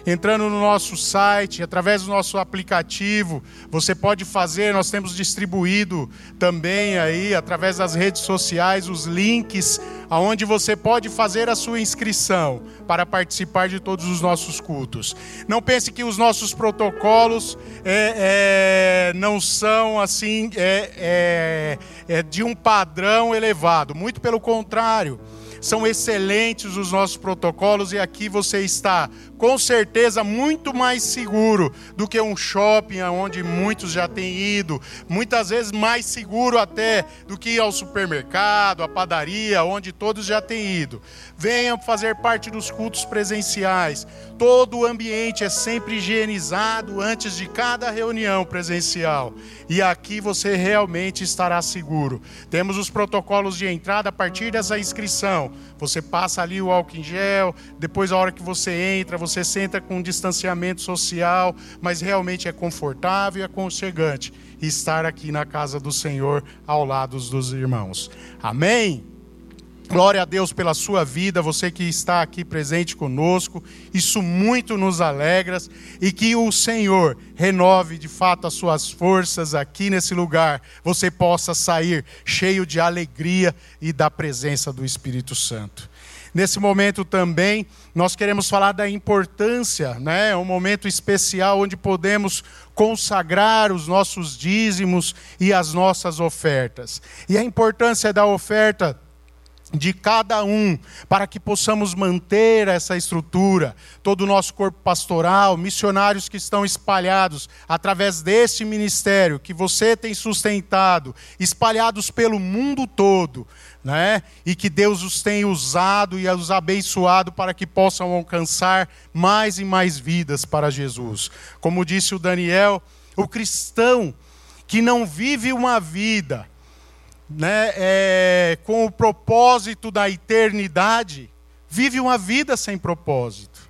entrando no nosso site, através do nosso aplicativo, você pode fazer, nós temos distribuído também aí através das redes sociais os links aonde você pode fazer a sua inscrição para participar de todos os nossos cultos. Não pense que os nossos protocolos é, é, não são assim é, é, é de um padrão elevado, muito pelo contrário são excelentes os nossos protocolos e aqui você está com certeza muito mais seguro do que um shopping onde muitos já têm ido, muitas vezes mais seguro até do que ir ao supermercado, à padaria, onde todos já têm ido. Venham fazer parte dos cultos presenciais. Todo o ambiente é sempre higienizado antes de cada reunião presencial. E aqui você realmente estará seguro. Temos os protocolos de entrada a partir dessa inscrição. Você passa ali o álcool em gel, depois a hora que você entra, você senta com um distanciamento social, mas realmente é confortável e aconchegante estar aqui na casa do Senhor ao lado dos irmãos. Amém? Glória a Deus pela sua vida, você que está aqui presente conosco. Isso muito nos alegra e que o Senhor renove de fato as suas forças aqui nesse lugar. Você possa sair cheio de alegria e da presença do Espírito Santo. Nesse momento também, nós queremos falar da importância, né? É um momento especial onde podemos consagrar os nossos dízimos e as nossas ofertas. E a importância da oferta de cada um, para que possamos manter essa estrutura, todo o nosso corpo pastoral, missionários que estão espalhados através deste ministério que você tem sustentado, espalhados pelo mundo todo, né? E que Deus os tem usado e os abençoado para que possam alcançar mais e mais vidas para Jesus. Como disse o Daniel, o cristão que não vive uma vida né, é, com o propósito da eternidade, vive uma vida sem propósito.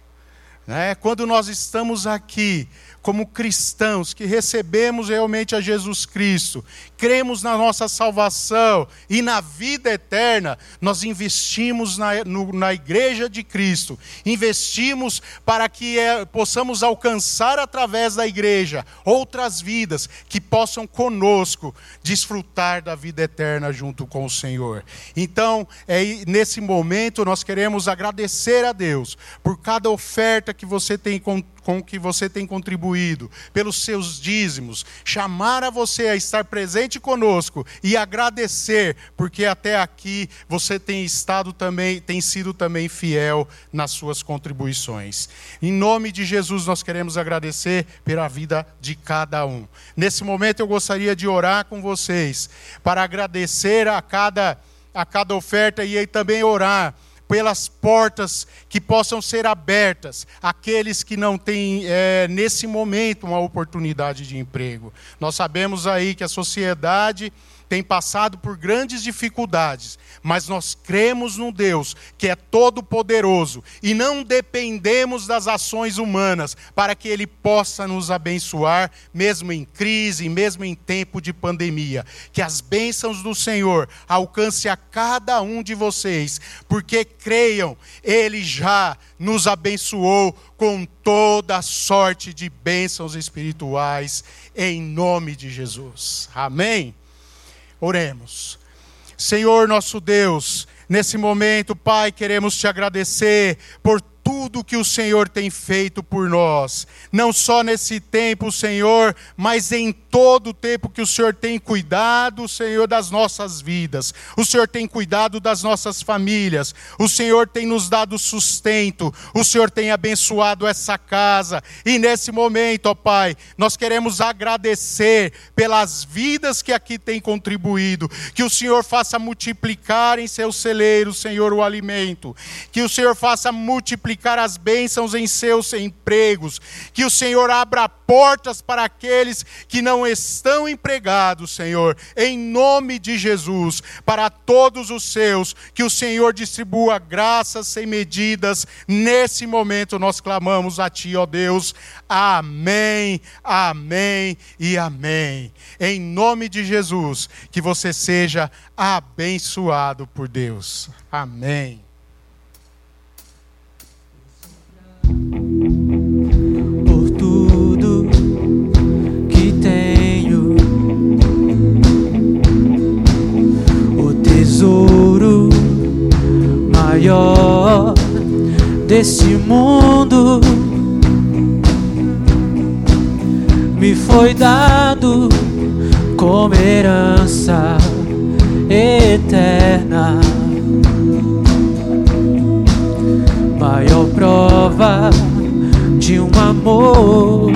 Né? Quando nós estamos aqui como cristãos que recebemos realmente a Jesus Cristo, cremos na nossa salvação e na vida eterna, nós investimos na, no, na igreja de Cristo, investimos para que é, possamos alcançar através da igreja outras vidas que possam conosco desfrutar da vida eterna junto com o Senhor. Então, é, nesse momento, nós queremos agradecer a Deus por cada oferta que você tem com que você tem contribuído, pelos seus dízimos, chamar a você a estar presente conosco e agradecer, porque até aqui você tem estado também, tem sido também fiel nas suas contribuições. Em nome de Jesus nós queremos agradecer pela vida de cada um. Nesse momento eu gostaria de orar com vocês para agradecer a cada a cada oferta e também orar pelas portas que possam ser abertas àqueles que não têm, é, nesse momento, uma oportunidade de emprego. Nós sabemos aí que a sociedade tem passado por grandes dificuldades, mas nós cremos num Deus que é todo-poderoso e não dependemos das ações humanas para que Ele possa nos abençoar, mesmo em crise, mesmo em tempo de pandemia. Que as bênçãos do Senhor alcance a cada um de vocês, porque creiam, Ele já nos abençoou com toda sorte de bênçãos espirituais, em nome de Jesus. Amém? Oremos. Senhor nosso Deus, nesse momento, Pai, queremos te agradecer por tudo que o Senhor tem feito por nós, não só nesse tempo, Senhor, mas em todo o tempo que o Senhor tem cuidado, Senhor, das nossas vidas, o Senhor tem cuidado das nossas famílias, o Senhor tem nos dado sustento, o Senhor tem abençoado essa casa, e nesse momento, ó Pai, nós queremos agradecer pelas vidas que aqui têm contribuído, que o Senhor faça multiplicar em seus celeiros, Senhor, o alimento, que o Senhor faça multiplicar as bênçãos em seus empregos, que o Senhor abra portas para aqueles que não estão empregados, Senhor, em nome de Jesus, para todos os seus, que o Senhor distribua graças sem medidas. Nesse momento nós clamamos a Ti, ó Deus. Amém, amém e amém. Em nome de Jesus, que você seja abençoado por Deus. Amém. maior deste mundo me foi dado como herança eterna. De um amor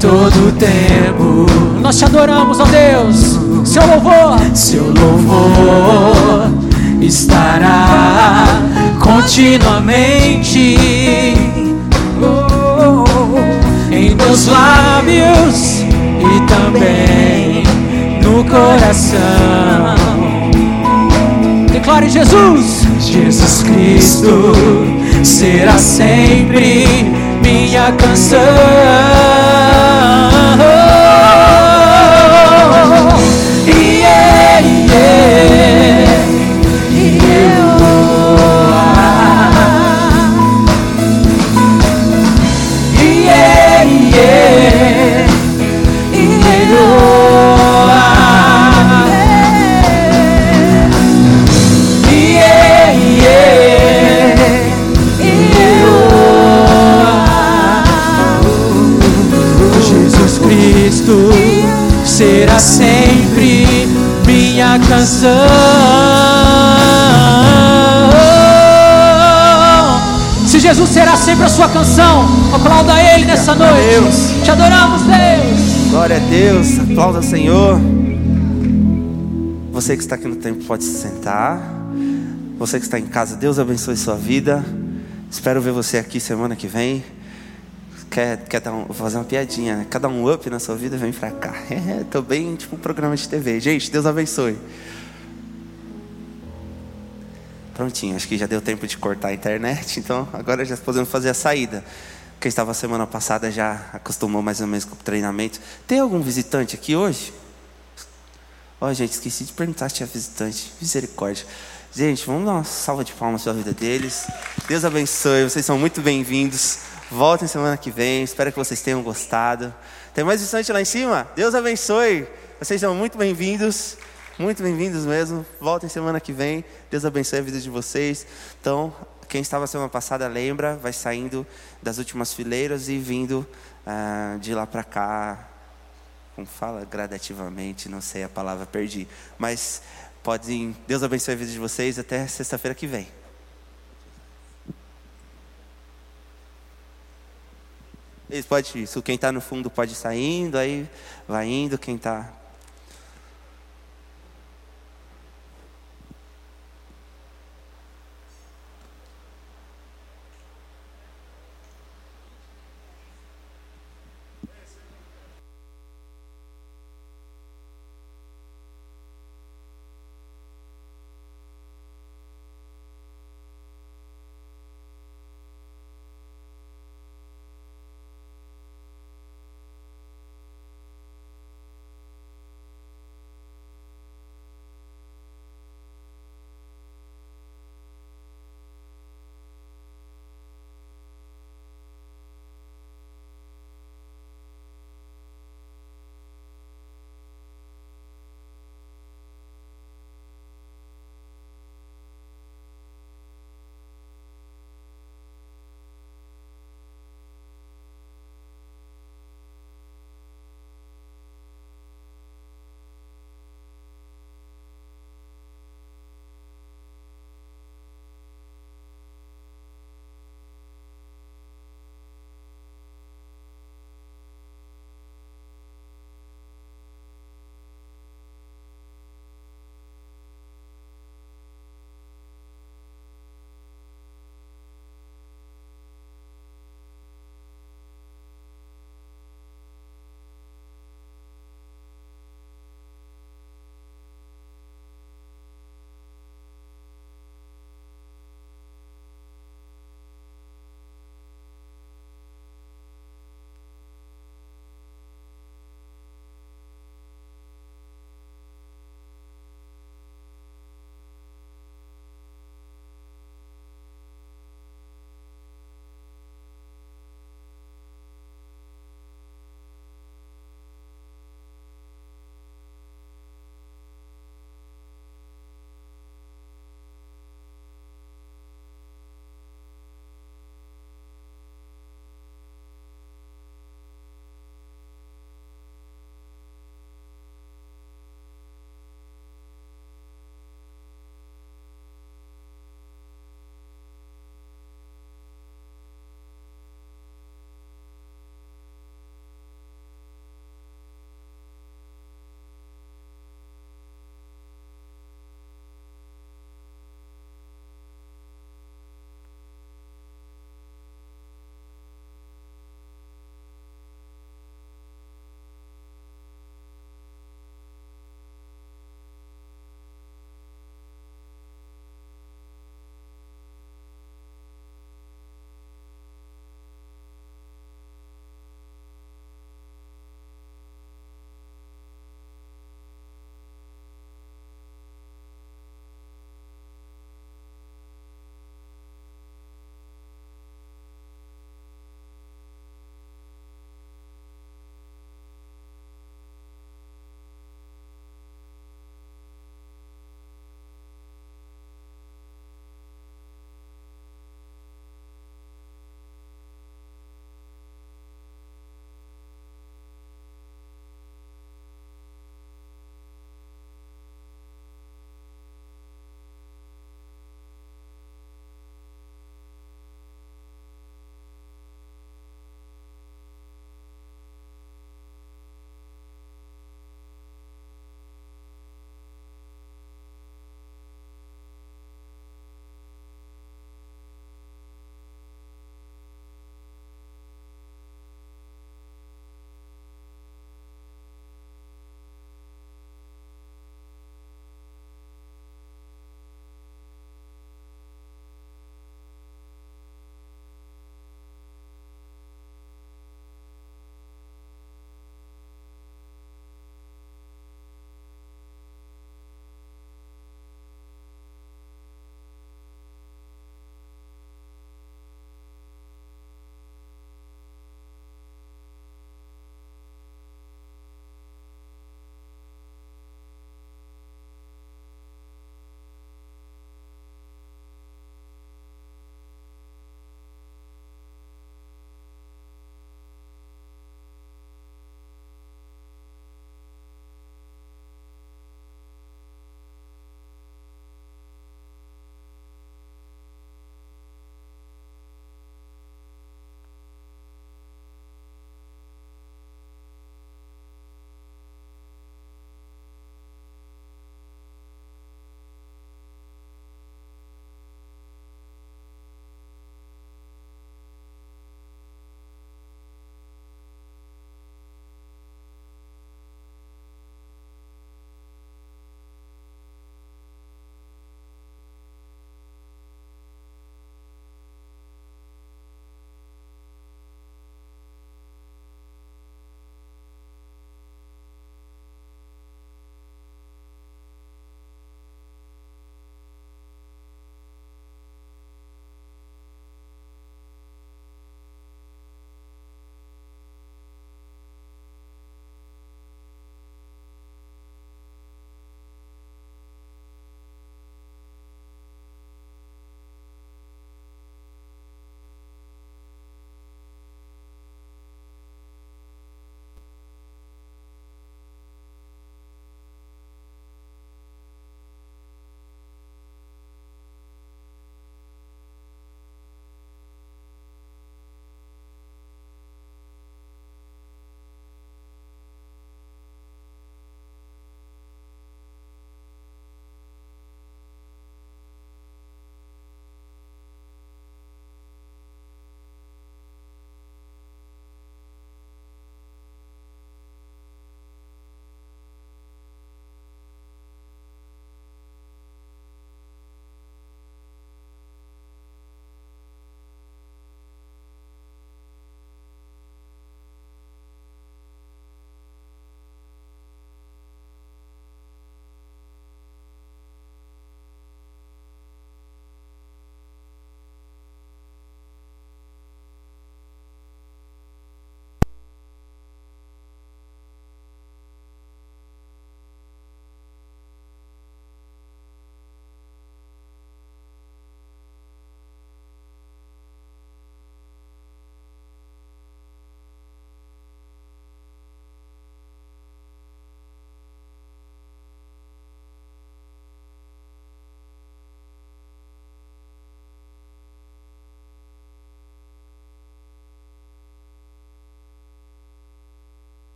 todo tempo. Nós te adoramos, ó Deus. Seu louvor, seu louvor estará continuamente oh, em teus lábios e também no coração. Declare Jesus, Jesus Cristo será sempre minha canção. Será sempre minha canção. Se Jesus será sempre a sua canção, aplauda Ele nessa noite. Te adoramos, Deus. Glória a Deus, aplauda Senhor. Você que está aqui no templo pode se sentar. Você que está em casa, Deus abençoe sua vida. Espero ver você aqui semana que vem. Quer, quer dar um, vou fazer uma piadinha, né? Dar um up na sua vida? Vem pra cá. <laughs> É, tô bem tipo um programa de TV. Gente, Deus abençoe. Prontinho, acho que já deu tempo de cortar a internet, então agora já podemos fazer a saída. Quem estava semana passada já acostumou mais ou menos com o treinamento. Tem algum visitante aqui hoje? Ó, oh, gente, esqueci de perguntar se tinha visitante. Misericórdia. Gente, vamos dar uma salva de palmas pela vida deles. Deus abençoe, vocês são muito bem-vindos. Voltem semana que vem, espero que vocês tenham gostado. Tem mais visitante lá em cima? Deus abençoe, vocês são muito bem-vindos. Muito bem-vindos mesmo. Voltem semana que vem. Deus abençoe a vida de vocês. Então, quem estava semana passada lembra, vai saindo das últimas fileiras e vindo uh, de lá para cá. Como fala? Gradativamente, não sei a palavra, perdi. Mas podem. Deus abençoe a vida de vocês até sexta-feira que vem. Pode isso. Quem está no fundo pode ir saindo, aí vai indo. Quem está